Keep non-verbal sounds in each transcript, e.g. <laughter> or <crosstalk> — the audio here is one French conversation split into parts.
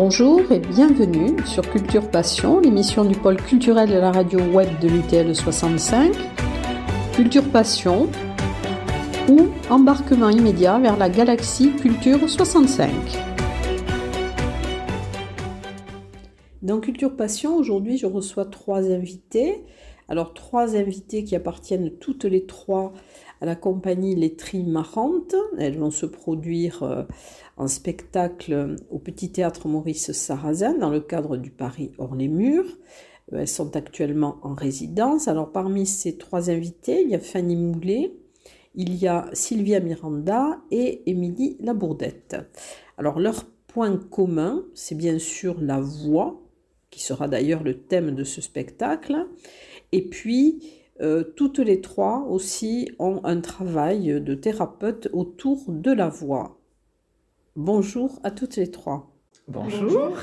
Bonjour et bienvenue sur Culture Passion, l'émission du pôle culturel de la radio web de l'UTL 65. Culture Passion ou embarquement immédiat vers la galaxie Culture 65. Dans Culture Passion, aujourd'hui, je reçois trois invités. Alors, trois invités qui appartiennent toutes les trois à la compagnie Lettrie Marante. Elles vont se produire euh, en spectacle au Petit Théâtre Maurice Sarrazin dans le cadre du Paris hors les murs. Euh, elles sont actuellement en résidence. Alors parmi ces trois invités, il y a Fanny Moulet, il y a Sylvia Miranda et Émilie Labourdette. Alors leur point commun, c'est bien sûr la voix, qui sera d'ailleurs le thème de ce spectacle. Et puis, euh, toutes les trois aussi ont un travail de thérapeute autour de la voix. Bonjour à toutes les trois. Bonjour.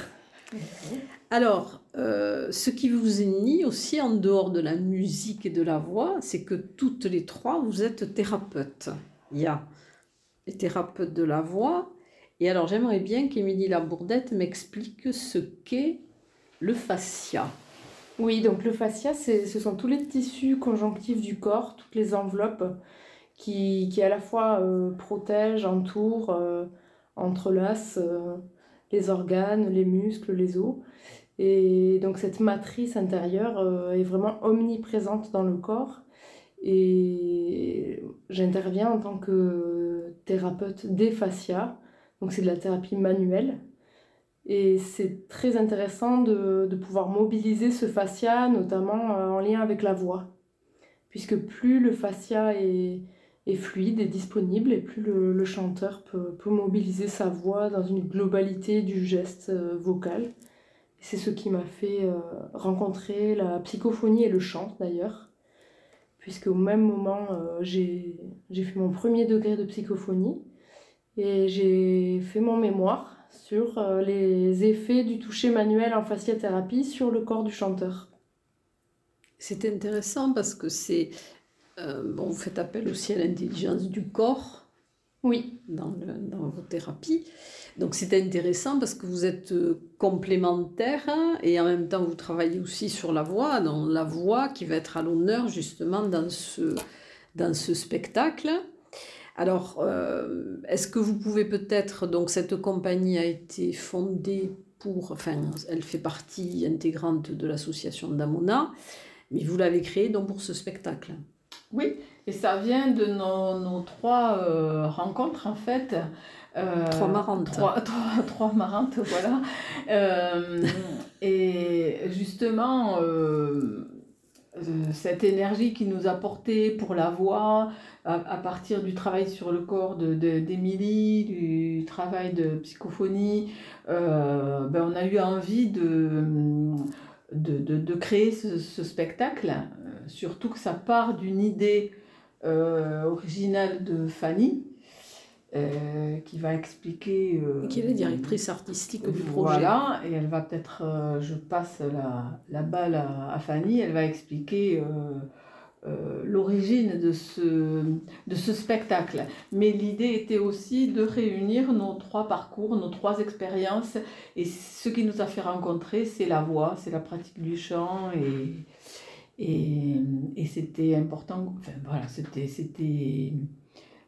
Alors, euh, ce qui vous unit aussi en dehors de la musique et de la voix, c'est que toutes les trois, vous êtes thérapeutes. Il y a les thérapeutes de la voix. Et alors, j'aimerais bien qu'Émilie Labourdette m'explique ce qu'est le fascia. Oui, donc le fascia, ce sont tous les tissus conjonctifs du corps, toutes les enveloppes qui, qui à la fois euh, protègent, entourent, euh, entrelacent euh, les organes, les muscles, les os. Et donc cette matrice intérieure est vraiment omniprésente dans le corps. Et j'interviens en tant que thérapeute des fascias. Donc c'est de la thérapie manuelle. Et c'est très intéressant de, pouvoir mobiliser ce fascia, notamment euh, en lien avec la voix. Puisque plus le fascia est, fluide et disponible, et plus le, le chanteur peut, peut, mobiliser sa voix dans une globalité du geste euh, vocal. C'est ce qui m'a fait euh, rencontrer la psychophonie et le chant d'ailleurs. Puisque au même moment, j'ai fait mon premier degré de psychophonie et j'ai fait mon mémoire sur euh, les effets du toucher manuel en fasciathérapie sur le corps du chanteur. C'est intéressant parce que c'est. Euh, bon, vous faites appel aussi à l'intelligence du corps. Oui. Dans, le, dans vos thérapies. Donc c'est intéressant parce que vous êtes euh, complémentaires hein, et en même temps vous travaillez aussi sur la voix, dans la voix qui va être à l'honneur justement dans ce, dans ce spectacle. Alors, euh, est-ce que vous pouvez peut-être, donc cette compagnie a été fondée pour, enfin, elle fait partie intégrante de l'association Damona, mais vous l'avez créée donc pour ce spectacle. Oui, et ça vient de nos, trois euh, rencontres en fait. Euh, trois marantes. Trois, <laughs> trois, trois marantes, voilà. et justement, cette énergie qui nous a porté pour la voix, à, partir du travail sur le corps d'Émilie, de, du travail de psychophonie, euh, ben on a eu envie de, de, de, créer ce, spectacle, euh, surtout que ça part d'une idée euh, originale de Fanny. Euh, qui va expliquer. Euh, qui est la directrice artistique du projet. Voilà, et elle va peut-être, je passe la, la balle à, à, Fanny, elle va expliquer euh, l'origine de ce, de ce spectacle. Mais l'idée était aussi de réunir nos trois parcours, nos trois expériences. Et ce qui nous a fait rencontrer, c'est la voix, c'est la pratique du chant. Et, et, et c'était important, enfin voilà, c'était...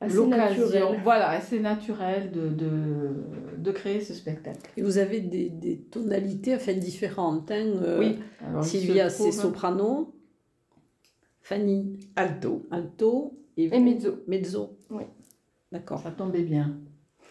l'occasion, voilà, assez naturel de, de, de, créer ce spectacle. Et vous avez des, des tonalités enfin, différentes. Hein, euh, oui. Sylvia, c'est soprano. Fanny. Alto. Alto. Et, mezzo. Mezzo. Oui. D'accord. Ça tombait bien.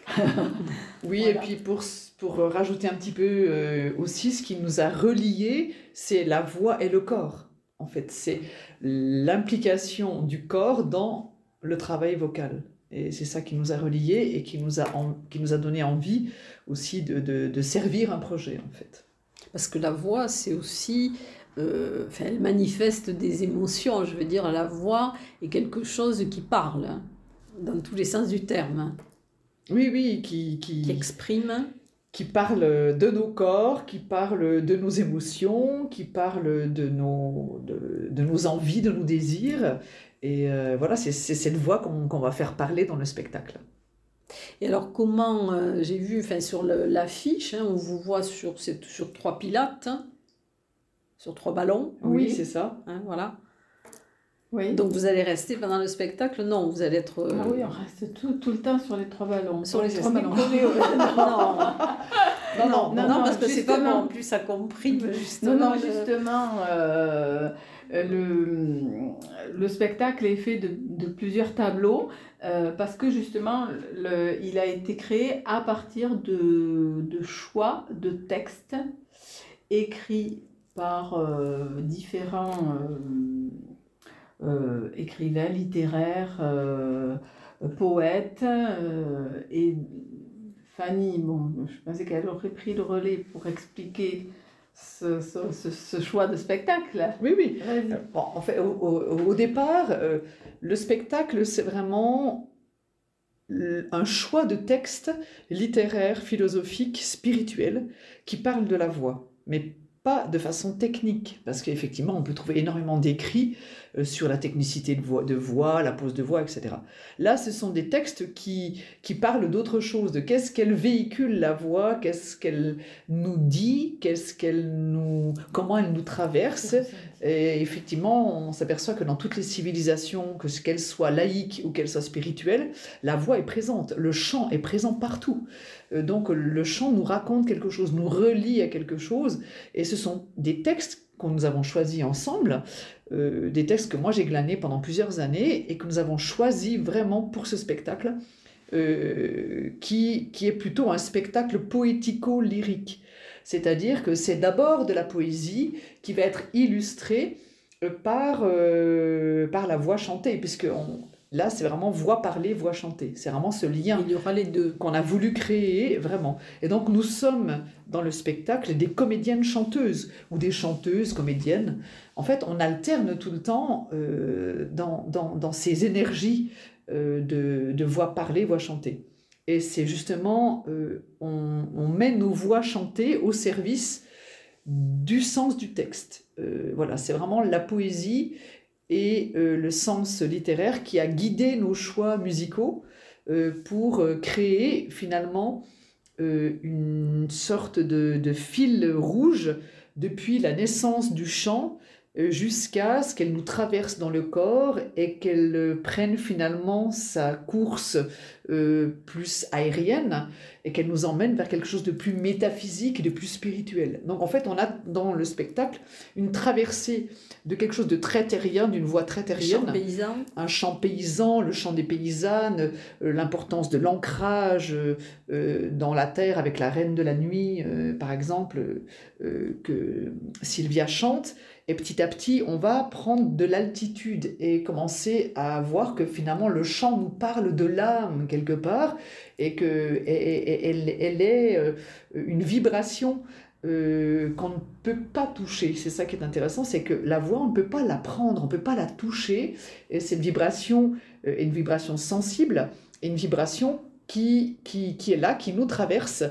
<laughs> oui, et puis pour, pour rajouter un petit peu euh, aussi, ce qui nous a reliés, c'est la voix et le corps. En fait, c'est l'implication du corps dans le travail vocal. Et c'est ça qui nous a reliés et qui nous a, qui nous a donné envie aussi de, de, de servir un projet, en fait. Parce que la voix, c'est aussi euh, elle manifeste des émotions, je veux dire, la voix est quelque chose qui parle, hein, dans tous les sens du terme. Oui, oui, qui, qui, qui exprime. Qui parle de nos corps, qui parle de nos émotions, qui parle de nos, de, de nos envies, de nos désirs. Et euh, voilà, c'est cette voix qu'on va faire parler dans le spectacle. Et alors, comment, euh, j'ai vu enfin, sur l'affiche, hein, on vous voit sur, sur trois pilates, hein, sur trois ballons. Oui, c'est ça. Hein, voilà. Oui. Donc vous allez rester pendant le spectacle? Non, vous allez être. Ah oui, on reste tout, tout, le temps sur les trois ballons. Sur les trois ballons. <laughs> non. Non, non, non, non, parce que c'est pas en plus ça comprime justement. Non, non, justement, euh, le, le, spectacle est fait de, de plusieurs tableaux euh, parce que justement, le, il a été créé à partir de, de choix de textes écrits par euh, différents euh, écrivains littéraires, poètes et Fanny, bon, je pensais qu'elle aurait pris le relais pour expliquer ce, ce, ce, choix de spectacle. Oui, oui. Bon, en fait, au, au, départ, euh, le spectacle, c'est vraiment un choix de texte littéraire, philosophique, spirituel, qui parle de la voix, mais pas de façon technique, parce qu'effectivement, on peut trouver énormément d'écrits euh, sur la technicité de voix, de voix, la pose de voix, etc. Là, ce sont des textes qui, qui parlent d'autre chose, de qu'est-ce qu'elle véhicule la voix, qu'est-ce qu'elle nous dit, qu'est-ce qu'elle nous, comment elle nous traverse. Et effectivement, on s'aperçoit que dans toutes les civilisations, que qu'elles soient laïques ou qu'elles soient spirituelles, la voix est présente, le chant est présent partout. Euh, donc le chant nous raconte quelque chose, nous relie à quelque chose, et ce sont des textes que nous avons choisis ensemble, euh, des textes que moi j'ai glanés pendant plusieurs années et que nous avons choisis vraiment pour ce spectacle, euh, qui, qui est plutôt un spectacle poético-lyrique. C'est-à-dire que c'est d'abord de la poésie qui va être illustrée par, par la voix chantée, puisque Là, c'est vraiment voix parlée, voix chantée. C'est vraiment ce lien. Il y aura les deux. Qu'on a voulu créer, vraiment. Et donc, nous sommes dans le spectacle des comédiennes chanteuses ou des chanteuses comédiennes. En fait, on alterne tout le temps euh, dans, dans, ces énergies euh, de, de, voix parlée, voix chantée. Et c'est justement, euh, on, on, met nos voix chantées au service du sens du texte. voilà, c'est vraiment la poésie et euh, le sens littéraire qui a guidé nos choix musicaux euh, pour euh, créer finalement une sorte de, de, fil rouge depuis la naissance du chant jusqu'à ce qu'elle nous traverse dans le corps et qu'elle prenne finalement sa course plus aérienne et qu'elle nous emmène vers quelque chose de plus métaphysique et de plus spirituel. Donc en fait, on a dans le spectacle une traversée de quelque chose de très terrien, d'une voix très terrienne. Un chant paysan. Un chant paysan, le chant des paysannes, euh, l'importance de l'ancrage euh, dans la terre avec la reine de la nuit, euh, par exemple, que Sylvia chante. Et petit à petit, on va prendre de l'altitude et commencer à voir que finalement le chant nous parle de l'âme quelque part et qu'elle elle est euh, une vibration euh, qu'on ne peut pas toucher. C'est ça qui est intéressant, c'est que la voix, on ne peut pas la prendre, on ne peut pas la toucher. Et cette vibration euh, est une vibration sensible, et une vibration qui, qui, qui, est là, qui nous traverse.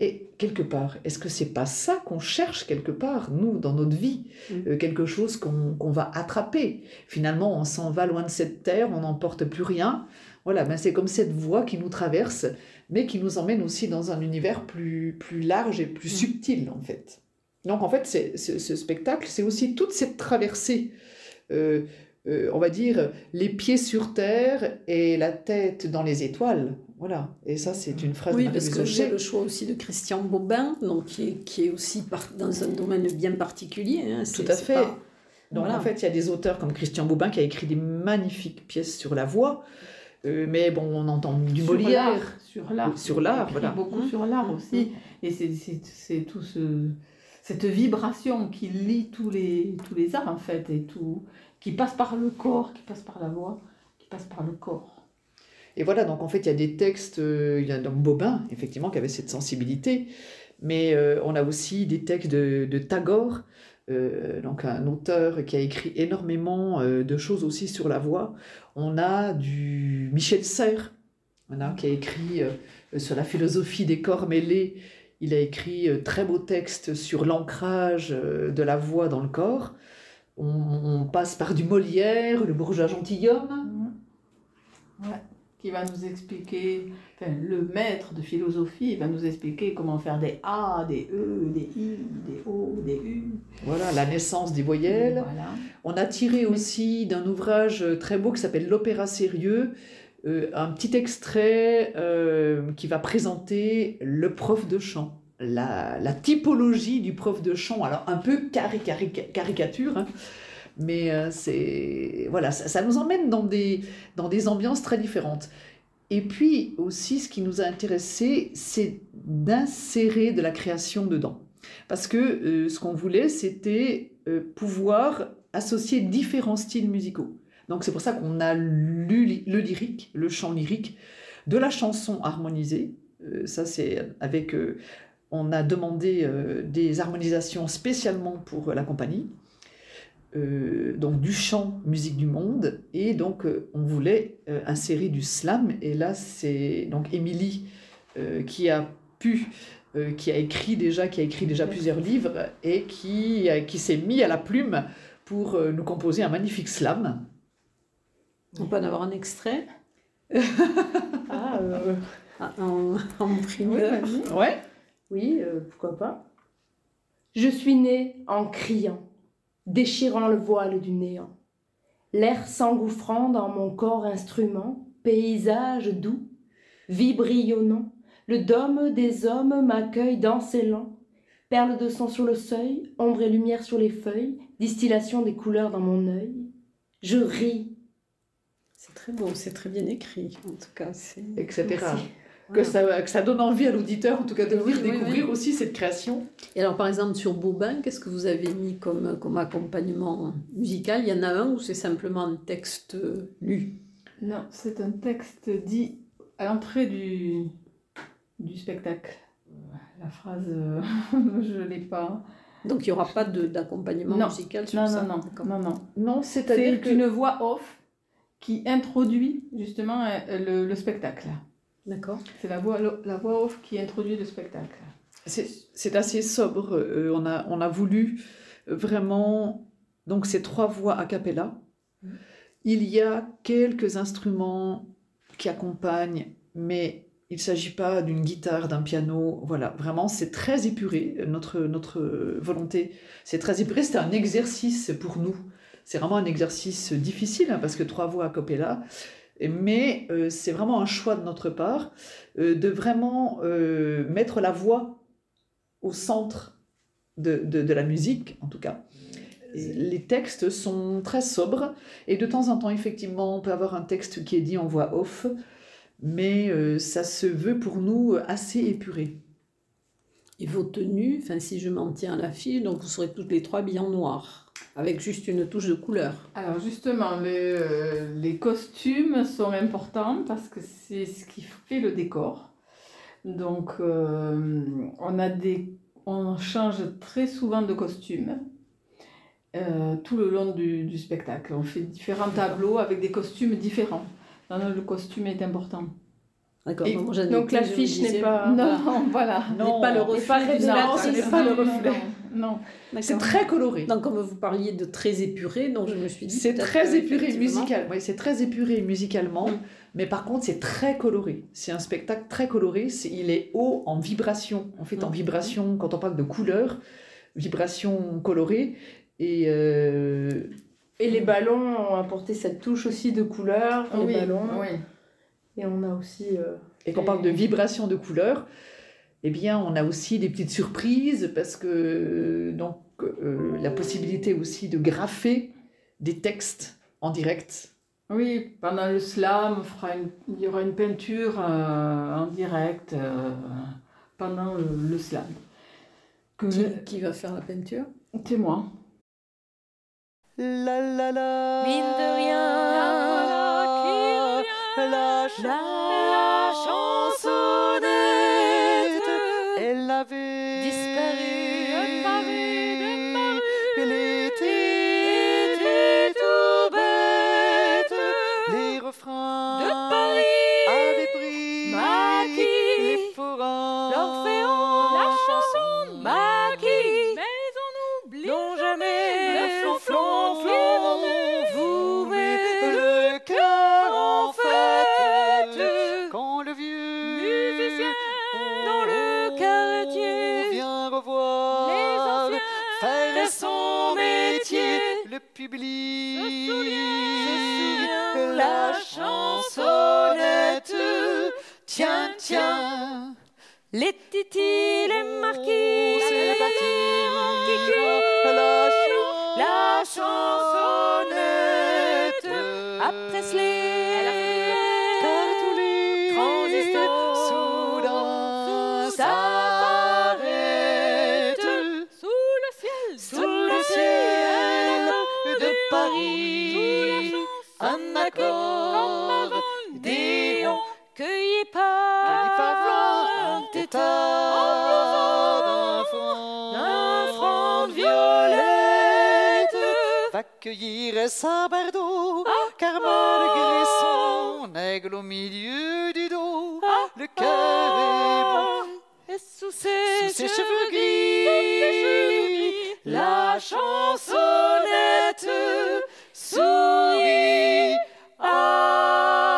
Et quelque part, est-ce que c'est pas ça qu'on cherche quelque part, nous, dans notre vie mm. Quelque chose qu'on va attraper? Finalement, on s'en va loin de cette terre, on n'emporte plus rien. Voilà, ben c'est comme cette voie qui nous traverse, mais qui nous emmène aussi dans un univers plus, plus large et plus mm. subtil, en fait. Donc, en fait, c'est, ce spectacle, c'est aussi toute cette traversée, euh, euh, on va dire, les pieds sur terre et la tête dans les étoiles. Voilà, et ça, c'est une phrase Oui, parce que j'ai le choix aussi de Christian Bobin, donc qui est, qui est aussi dans un domaine bien particulier. Hein. Tout à fait. Donc, en fait, il y a des auteurs comme Christian Bobin qui a écrit des magnifiques pièces sur la voix. Euh, mais bon, on entend du Molière. Sur l'art. Sur l'art, voilà. Beaucoup sur l'art mmh. aussi. Mmh. Et c'est tout ce, cette vibration qui lie tous les, tous les arts, en fait, et tout, qui passe par le corps, qui passe par la voix, qui passe par le corps. Et voilà, donc en fait, il y a des textes, euh, il y a donc Bobin, effectivement, qui avait cette sensibilité, mais euh, on a aussi des textes de, de Tagore, euh, donc un auteur qui a écrit énormément de choses aussi sur la voix. On a du Michel Serres, qui a écrit sur la philosophie des corps mêlés. Il a écrit très beaux textes sur l'ancrage de la voix dans le corps. On, passe par du Molière, le bourgeois gentilhomme. Mmh. qui va nous expliquer, enfin, le maître de philosophie va nous expliquer comment faire des A, des E, des I, des O, des U. Voilà, la naissance des voyelles. Voilà. On a tiré aussi d'un ouvrage très beau qui s'appelle L'Opéra sérieux, euh, un petit extrait euh, qui va présenter le prof de chant. La, typologie du prof de chant, alors un peu cari cari- caricature, hein, mais euh, c'est voilà, ça, nous emmène dans des, dans des ambiances très différentes. Et puis aussi, ce qui nous a intéressé, c'est d'insérer de la création dedans. Parce que euh, ce qu'on voulait, c'était euh, pouvoir associer différents styles musicaux. Donc c'est pour ça qu'on a lu le lyrique, le chant lyrique, de la chanson harmonisée. Ça c'est avec... euh, on a demandé euh, des harmonisations spécialement pour la compagnie. Euh, donc du chant musique du monde et donc euh, on voulait euh, insérer du slam et là c'est donc Émilie euh, qui a pu euh, qui a écrit déjà qui a écrit déjà plusieurs livres et qui qui s'est mis à la plume pour euh, nous composer un magnifique slam On peut en avoir un extrait? <laughs> Ah, euh, en, primeur. ouais Oui, euh, pourquoi pas. Je suis né en criant, déchirant le voile du néant. L'air s'engouffrant dans mon corps instrument, paysage doux, vie brillonnant, le dôme des hommes m'accueille dans ses langs. Perles de sang sur le seuil, ombre et lumière sur les feuilles, distillation des couleurs dans mon œil. Je ris. C'est très beau, c'est très bien écrit. En tout cas, c'est. etc Merci. Que ça, que ça donne envie à l'auditeur en tout cas de venir oui, découvrir oui. aussi cette création Et alors, par exemple, sur Bobin, qu'est-ce que vous avez mis comme, comme accompagnement musical? Il y en a un où c'est simplement un texte lu? Non, c'est un texte dit à l'entrée du, du spectacle. La phrase, euh, <laughs> je ne l'ai pas. Donc, il n'y aura pas d'accompagnement musical sur Non, ça? non, non, non, non. non c'est-à-dire C'est que une voix off qui introduit justement euh, le, le spectacle. D'accord. C'est la voix, la voix off qui introduit le spectacle. C'est assez sobre. Euh, on, a, on a voulu vraiment. Donc, ces trois voix a cappella. Il y a quelques instruments qui accompagnent, mais il ne s'agit pas d'une guitare, d'un piano. Voilà, vraiment, c'est très épuré. Notre, notre volonté, c'est très épuré. C'est un exercice pour nous. C'est vraiment un exercice difficile hein, parce que trois voix a cappella. Mais euh, c'est vraiment un choix de notre part euh, de vraiment euh, mettre la voix au centre de, de- la musique, en tout cas. Les textes sont très sobres et de temps en temps, effectivement, on peut avoir un texte qui est dit en voix off, mais ça se veut pour nous assez épuré. Et vos tenues, si je m'en tiens à la fille, donc vous serez toutes les trois habillées en noir, avec juste une touche de couleur. Alors justement, les, euh, les costumes sont importants parce que c'est ce qui fait le décor. Donc euh, on, a des, on change très souvent de costume euh, tout le long du, du spectacle. On fait différents tableaux avec des costumes différents. Non, non, le costume est important. D'accord. Donc l'affiche n'est pas. non, voilà. Non, pas le reflet pas du révélatrice. spectacle. ce n'est pas le reflet. Non. C'est très coloré. Donc, comme vous parliez de très épuré, donc je me suis dit. C'est très épuré musical. Oui, c'est très épuré musicalement, Mm. mais par contre, c'est très coloré. C'est un spectacle très coloré. Il est haut en vibration. En fait, en vibration, quand on parle de couleur, vibration colorée. Et euh, Et les ballons ont apporté cette touche aussi de couleur. Les oui, ballons. oui. Et on a aussi. euh, et qu'on parle de vibration de couleur, eh bien, on a aussi des petites surprises parce que donc euh, la possibilité aussi de graffer des textes en direct. Oui, pendant le slam, on fera une- il y aura une peinture euh, en direct euh, pendant le, le slam. Que Qui, qui va faire la peinture? C'est moi. La la la. Mine de rien, La, Les titis, les marquis, Oh, c'est parti. La chan- la chansonnette. Après Car Va cueillir sa bardeau, car malgré son aigle au milieu du dos, le cœur est bon. Et sous ses, Sous ses cheveux gris, la chansonnette sourit. Ah,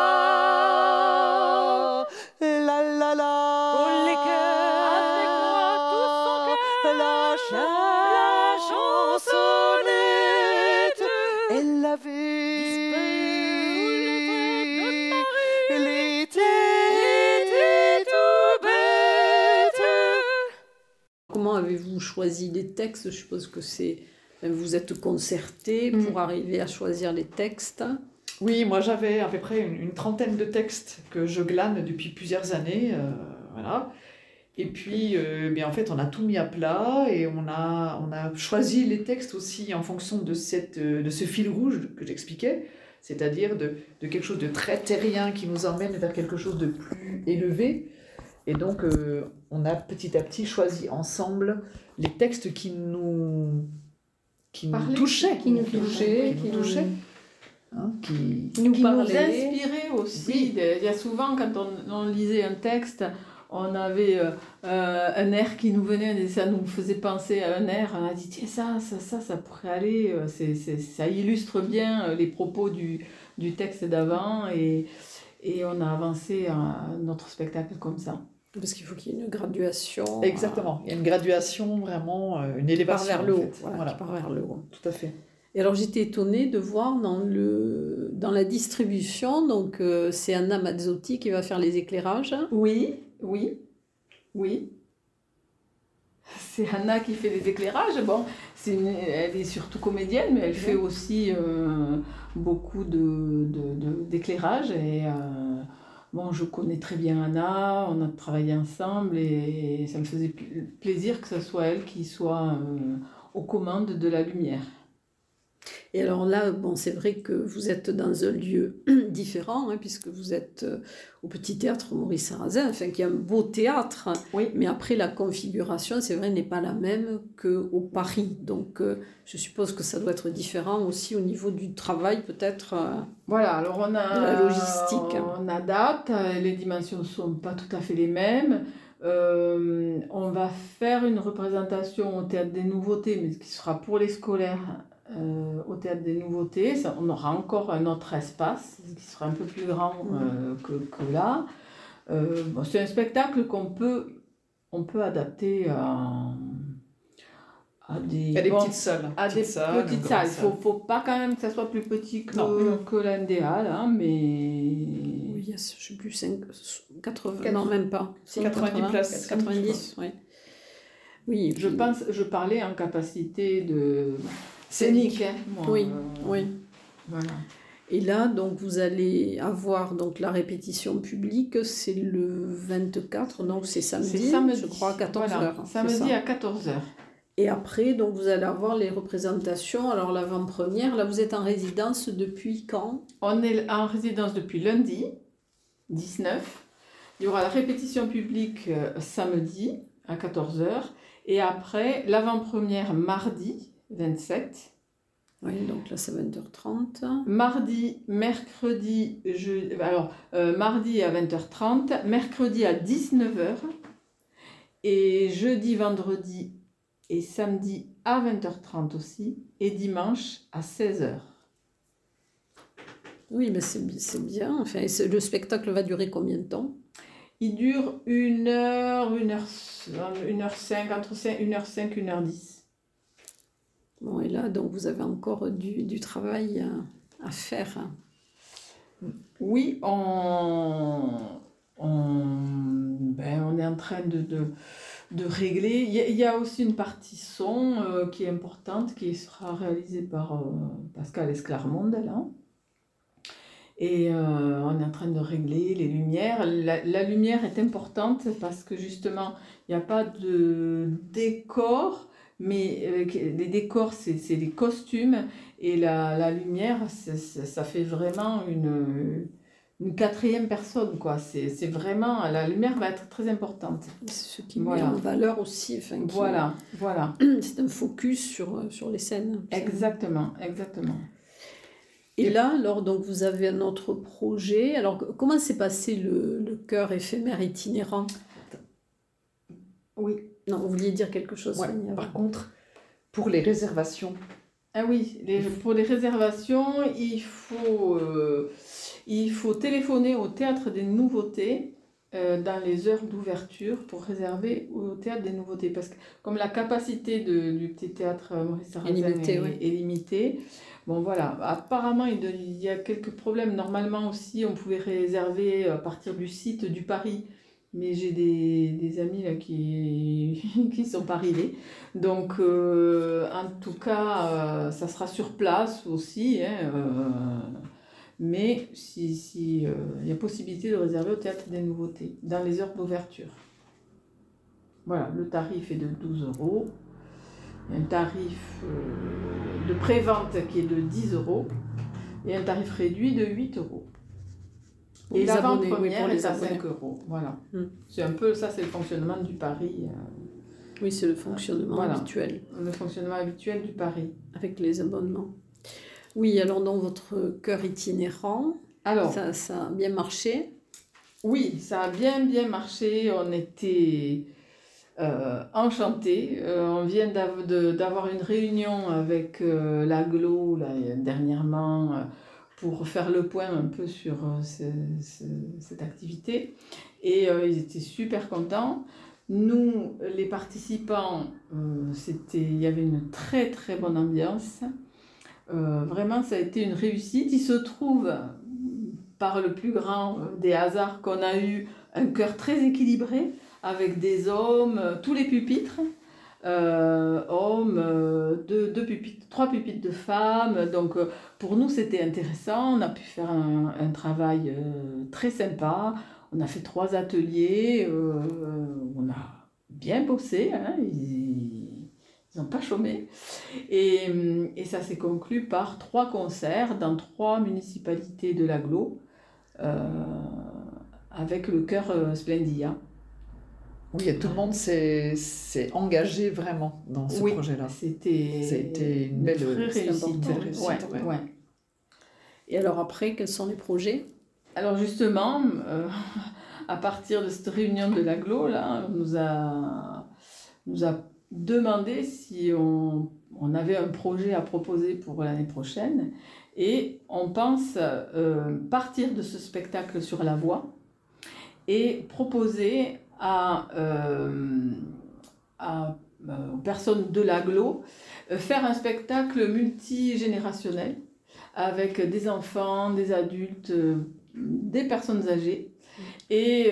la la la. Pour les cœurs, avec moi, tous son cœur. La choisi les textes Je suppose que c'est enfin, vous êtes concerté Mm. pour arriver à choisir les textes. Oui, moi j'avais à peu près une, une trentaine de textes que je glane depuis plusieurs années. euh, voilà. Et puis, euh, bien, en fait, on a tout mis à plat et on a, on a choisi les textes aussi en fonction de, cette, euh, de ce fil rouge que j'expliquais, c'est-à-dire de, de quelque chose de très terrien qui nous emmène vers quelque chose de plus élevé. Et donc, euh, on a petit à petit choisi ensemble les textes qui nous, qui nous touchaient. qui nous touchaient, qui qui nous touchaient, hein, qui, Qui nous qui nous parlait. inspirait aussi. Oui. Il y a souvent, quand on, on lisait un texte, on avait euh, euh, un air qui nous venait, et ça nous faisait penser à un air. On a dit, tiens, ça, ça, ça, ça pourrait aller. euh, C'est, c'est- ça illustre bien les propos du, du texte d'avant. Et, et on a avancé à notre spectacle comme ça. Parce qu'il faut qu'il y ait une graduation. Exactement. Il y a une graduation, vraiment, euh, une élévation. vers le en haut. fait. Voilà, Voilà. part vers le haut. Tout à fait. Et alors j'étais étonnée de voir dans, le, dans la distribution, donc euh, c'est Anna Mazzotti qui va faire les éclairages. Oui, oui, oui. C'est Anna qui fait les éclairages. Bon, une- elle est surtout comédienne, mais elle fait aussi euh, beaucoup de, de- de- d'éclairage. et euh, bon, je connais très bien Anna, on a travaillé ensemble et ça me faisait pl- plaisir que ce soit elle qui soit euh, aux commandes de la lumière. Et alors là, bon, c'est vrai que vous êtes dans un lieu <clears throat> différent, hein, puisque vous êtes euh, au Petit Théâtre Maurice Sarrazin, enfin qui est un beau théâtre. Oui. Mais après, la configuration, c'est vrai, n'est pas la même qu'au Paris. Donc, euh, je suppose que ça doit être différent aussi au niveau du travail, peut-être. euh. Voilà, alors on a De la logistique. On adapte, les dimensions ne sont pas tout à fait les mêmes. Euh, on va faire une représentation au théâtre des nouveautés, mais qui sera pour les scolaires euh, au théâtre des nouveautés. Ça, on aura encore un autre espace qui sera un peu plus grand euh, que, que là. Euh, bon, c'est un spectacle qu'on peut, on peut adapter à, à des, bon, petites salles. à des petites salles, petites grandes salles. Il faut, faut pas quand même que ça soit plus petit que, Non. que l'NDA, là, mais... Oui, il y a, je sais plus, 5, 80, non, même pas. Si, 90 places. 90, oui. Oui, Je puis- pense, je parlais en capacité de scénique. hein, moi, Oui, euh, oui. Voilà. Et là, donc, vous allez avoir donc la répétition publique, c'est le 24, donc c'est samedi, je crois, à 14h. Voilà, samedi à 14h. Et après, donc, vous allez avoir les représentations. Alors, l'avant-première, là, vous êtes en résidence depuis quand? On est en résidence depuis lundi, 19. Il y aura la répétition publique euh, samedi à 14h. Et après, l'avant-première mardi, 27. Oui, donc là, c'est 20h30. Mardi, mercredi, je... alors euh, mardi à 20h30, mercredi à 19h et jeudi, vendredi et samedi à 20h30 aussi et dimanche à 16h. Oui, mais c'est bi- c'est bien. Enfin, le spectacle va durer combien de temps? Il dure une heure, une heure, une heure cinq, entre cinq- une heure cinq, une heure dix. Bon, et là, donc, vous avez encore du, travail à, faire. Oui, ben, on est en train de, régler. Il y, a, aussi une partie son euh, qui est importante, qui sera réalisée par euh, Pascal Esclarmonde. Et euh, on est en train de régler les lumières. La lumière est importante parce que justement, il n'y a pas de décor, mais euh, les décors, c'est des costumes. Et la, la lumière, ça fait vraiment une, une quatrième personne, quoi. C'est vraiment, la lumière va être très importante. C'est ce qui Voilà. met en valeur aussi. enfin, qui- Voilà, <clears throat> voilà. C'est un focus sur, euh, sur les scènes. Exactement, exactement. Et là, alors, donc, vous avez un autre projet. Alors, comment s'est passé le, le chœur éphémère itinérant? Oui. Non, vous vouliez dire quelque chose, Ouais, Sonia, Par contre, pour les réservations, Ah oui, les- pour les réservations, il faut, euh, il faut téléphoner au Théâtre des Nouveautés euh, dans les heures d'ouverture pour réserver au Théâtre des Nouveautés. Parce que comme la capacité de- du petit théâtre euh, Maurice Sarrazin limitée, est, ouais. est limitée, bon voilà, apparemment il, de- il y a quelques problèmes. Normalement aussi, on pouvait réserver à partir du site du Paris. Mais j'ai des, amis qui <laughs> qui sont pas arrivés. Donc, euh, en tout cas, euh, ça sera sur place aussi. hein, euh, mais si, si, il y a possibilité de réserver au Théâtre des Nouveautés, dans les heures d'ouverture. Voilà, le tarif est de 12 euros. Il y a un tarif de pré-vente qui est de 10 euros et un tarif réduit de 8 euros. Pour Et oui, l'avant-première pour les est à abonnés. 5 euros. Voilà. Hmm. C'est un peu, ça c'est le fonctionnement du Paris, euh, Oui, c'est le fonctionnement Voilà. habituel le fonctionnement habituel du Paris. avec les abonnements. Oui, alors dans votre chœur itinérant, Alors, ça, ça a bien marché. Oui, ça a bien bien marché. On était euh, enchantés. Euh, on vient d'avoir une réunion avec euh, l'aglo dernièrement euh, pour faire le point un peu sur euh, ce- ce- cette activité. Et euh, ils étaient super contents. Nous, les participants, euh, c'était, il y avait une très très bonne ambiance. Vraiment, ça a été une réussite. Il se trouve, par le plus grand des hasards qu'on a eu, un chœur très équilibré, avec des hommes, tous les pupitres, hommes, euh, deux, deux pupitres, trois pupitres de femmes. Donc euh, pour nous, c'était intéressant. On a pu faire un, travail euh, très sympa. On a fait trois ateliers. euh, on a bien bossé. hein, ils n'ont pas chômé. Et, ça s'est conclu par trois concerts dans trois municipalités de l'aglo euh, avec le chœur euh, Splendia. Oui, et tout le monde s'est engagé vraiment dans ce Oui, projet-là. C'était une belle- réussite. belle réussite, Ouais, ouais. ouais. Et alors après, quels sont les projets? Alors justement, euh, <laughs> à partir de cette réunion de l'aglo, là, on nous a, nous a demandé si on, on avait un projet à proposer pour l'année prochaine. Et on pense euh, partir de ce spectacle sur la voie et proposer à, euh, euh, aux personnes de l'aglo euh, faire un spectacle multigénérationnel avec des enfants, des adultes, des personnes âgées, et,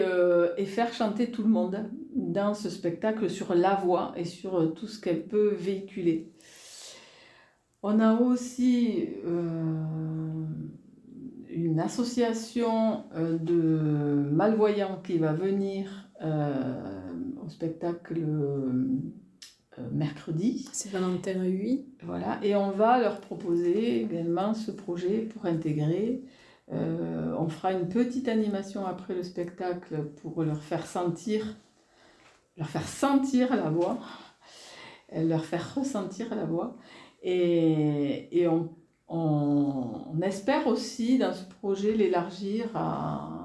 et faire chanter tout le monde dans ce spectacle sur la voix et sur tout ce qu'elle peut véhiculer. On a aussi une association de malvoyants qui va venir au spectacle euh, mercredi. C'est Valentin Huy. Voilà, et on va leur proposer également ce projet pour intégrer. Euh, on fera une petite animation après le spectacle pour leur faire sentir, leur faire sentir la voix, euh, leur faire ressentir la voix. Et, et on, on, on espère aussi dans ce projet l'élargir à,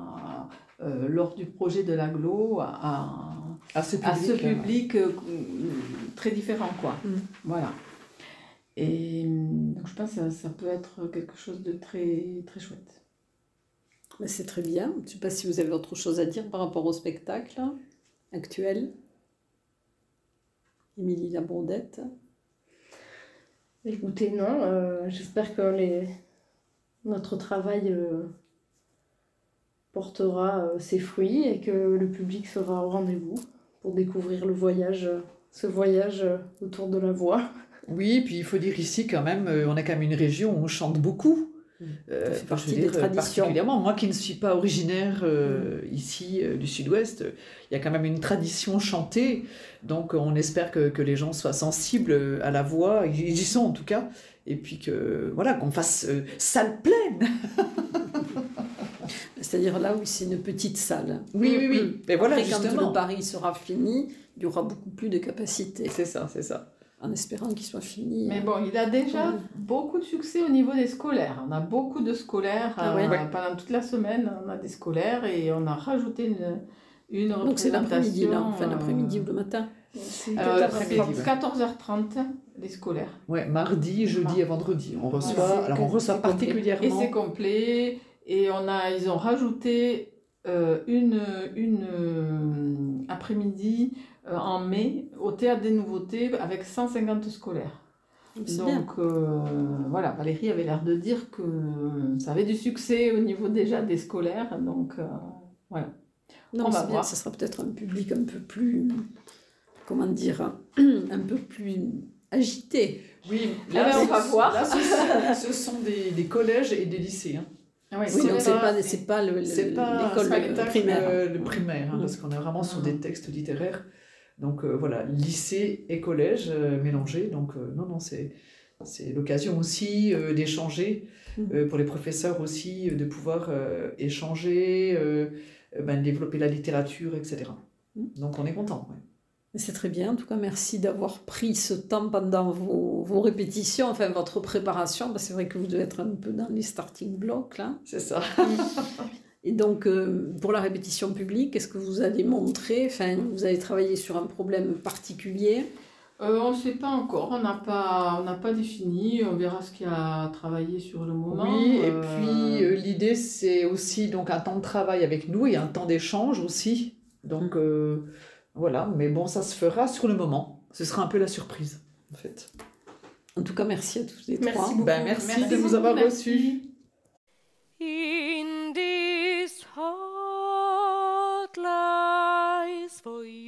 euh, lors du projet de l'aglo à, À ce à ce public-là. public euh, très différent, quoi. Mm. Voilà. Et euh, donc je pense que ça, ça peut être quelque chose de très, très chouette. Ben, c'est très bien. Je ne sais pas si vous avez autre chose à dire par rapport au spectacle actuel. Émilie Labourdette. Écoutez, non, euh, j'espère que les... notre travail euh, portera euh, ses fruits et que le public sera au rendez-vous pour découvrir le voyage, ce voyage euh, autour de la voix. <laughs> Oui, puis il faut dire ici quand même, euh, on est quand même une région où on chante beaucoup. Mm. Euh, je partie des traditions. Particulièrement, moi qui ne suis pas originaire euh, Mm. ici euh, du sud-ouest, il y a quand même une tradition chantée. Donc on espère que, que les gens soient sensibles à la voix, ils y sont en tout cas, et puis que voilà qu'on fasse salle pleine. <laughs> C'est-à-dire là où c'est une petite salle. Oui, oui, oui. Et voilà, Après, quand justement. le pari sera fini, il y aura beaucoup plus de capacité, C'est ça, c'est ça. en espérant qu'il soit fini. Mais bon, il a déjà Ouais. beaucoup de succès au niveau des scolaires. On a beaucoup de scolaires Ah euh, ouais. Ouais. pendant toute la semaine. On a des scolaires et on a rajouté une, une Donc c'est l'après-midi là, enfin euh, l'après-midi ou le matin. euh, L'après-midi, c'est ouais. 14h30 les scolaires. Ouais, mardi, jeudi et vendredi, on reçoit. Voilà. alors on reçoit complet. Et particulièrement. c'est complet. Et on a, ils ont rajouté euh, une, une euh, après-midi euh, en mai au Théâtre des Nouveautés avec 150 scolaires. Donc euh, voilà, Valérie avait l'air de dire que ça avait du succès au niveau déjà des scolaires. Donc euh, voilà. Non, on va bien, voir. ce sera peut-être un public un peu plus, comment dire, <clears throat> un peu plus agité. Oui, Eh ben, on va voir. Là, ce sont, ce sont des, des collèges et des lycées. hein. Ah ouais, Oui, donc c'est pas- c'est pas l'école spectacle primaire. euh, le primaire, hein, Mm. parce qu'on est vraiment sur Mm. des textes littéraires. Donc euh, voilà, lycée et collège euh, mélangés. Donc euh, non, non, c'est c'est l'occasion aussi euh, d'échanger, Mm. euh, pour les professeurs aussi, euh, de pouvoir euh, échanger, ben, développer la littérature, etc. Mm. Donc on est content. ouais. C'est très bien. En tout cas, merci d'avoir pris ce temps pendant vos, vos répétitions, enfin votre préparation. C'est vrai que vous devez être un peu dans les starting blocks là. C'est ça. <laughs> Et donc, euh, pour la répétition publique, qu'est-ce que vous allez montrer? Enfin, vous allez travailler sur un problème particulier? Euh, on ne sait pas encore, on n'a pas, on n'a pas défini, on verra ce qu'il y a à travailler sur le moment. Oui, et euh, puis euh, l'idée c'est aussi donc un temps de travail avec nous et un temps d'échange aussi. Donc euh, voilà, mais bon, ça se fera sur le moment. Ce sera un peu la surprise en fait. En tout cas, merci à tous les Merci trois. Ben, merci, Merci de beaucoup, avoir reçus. In this heart lies for you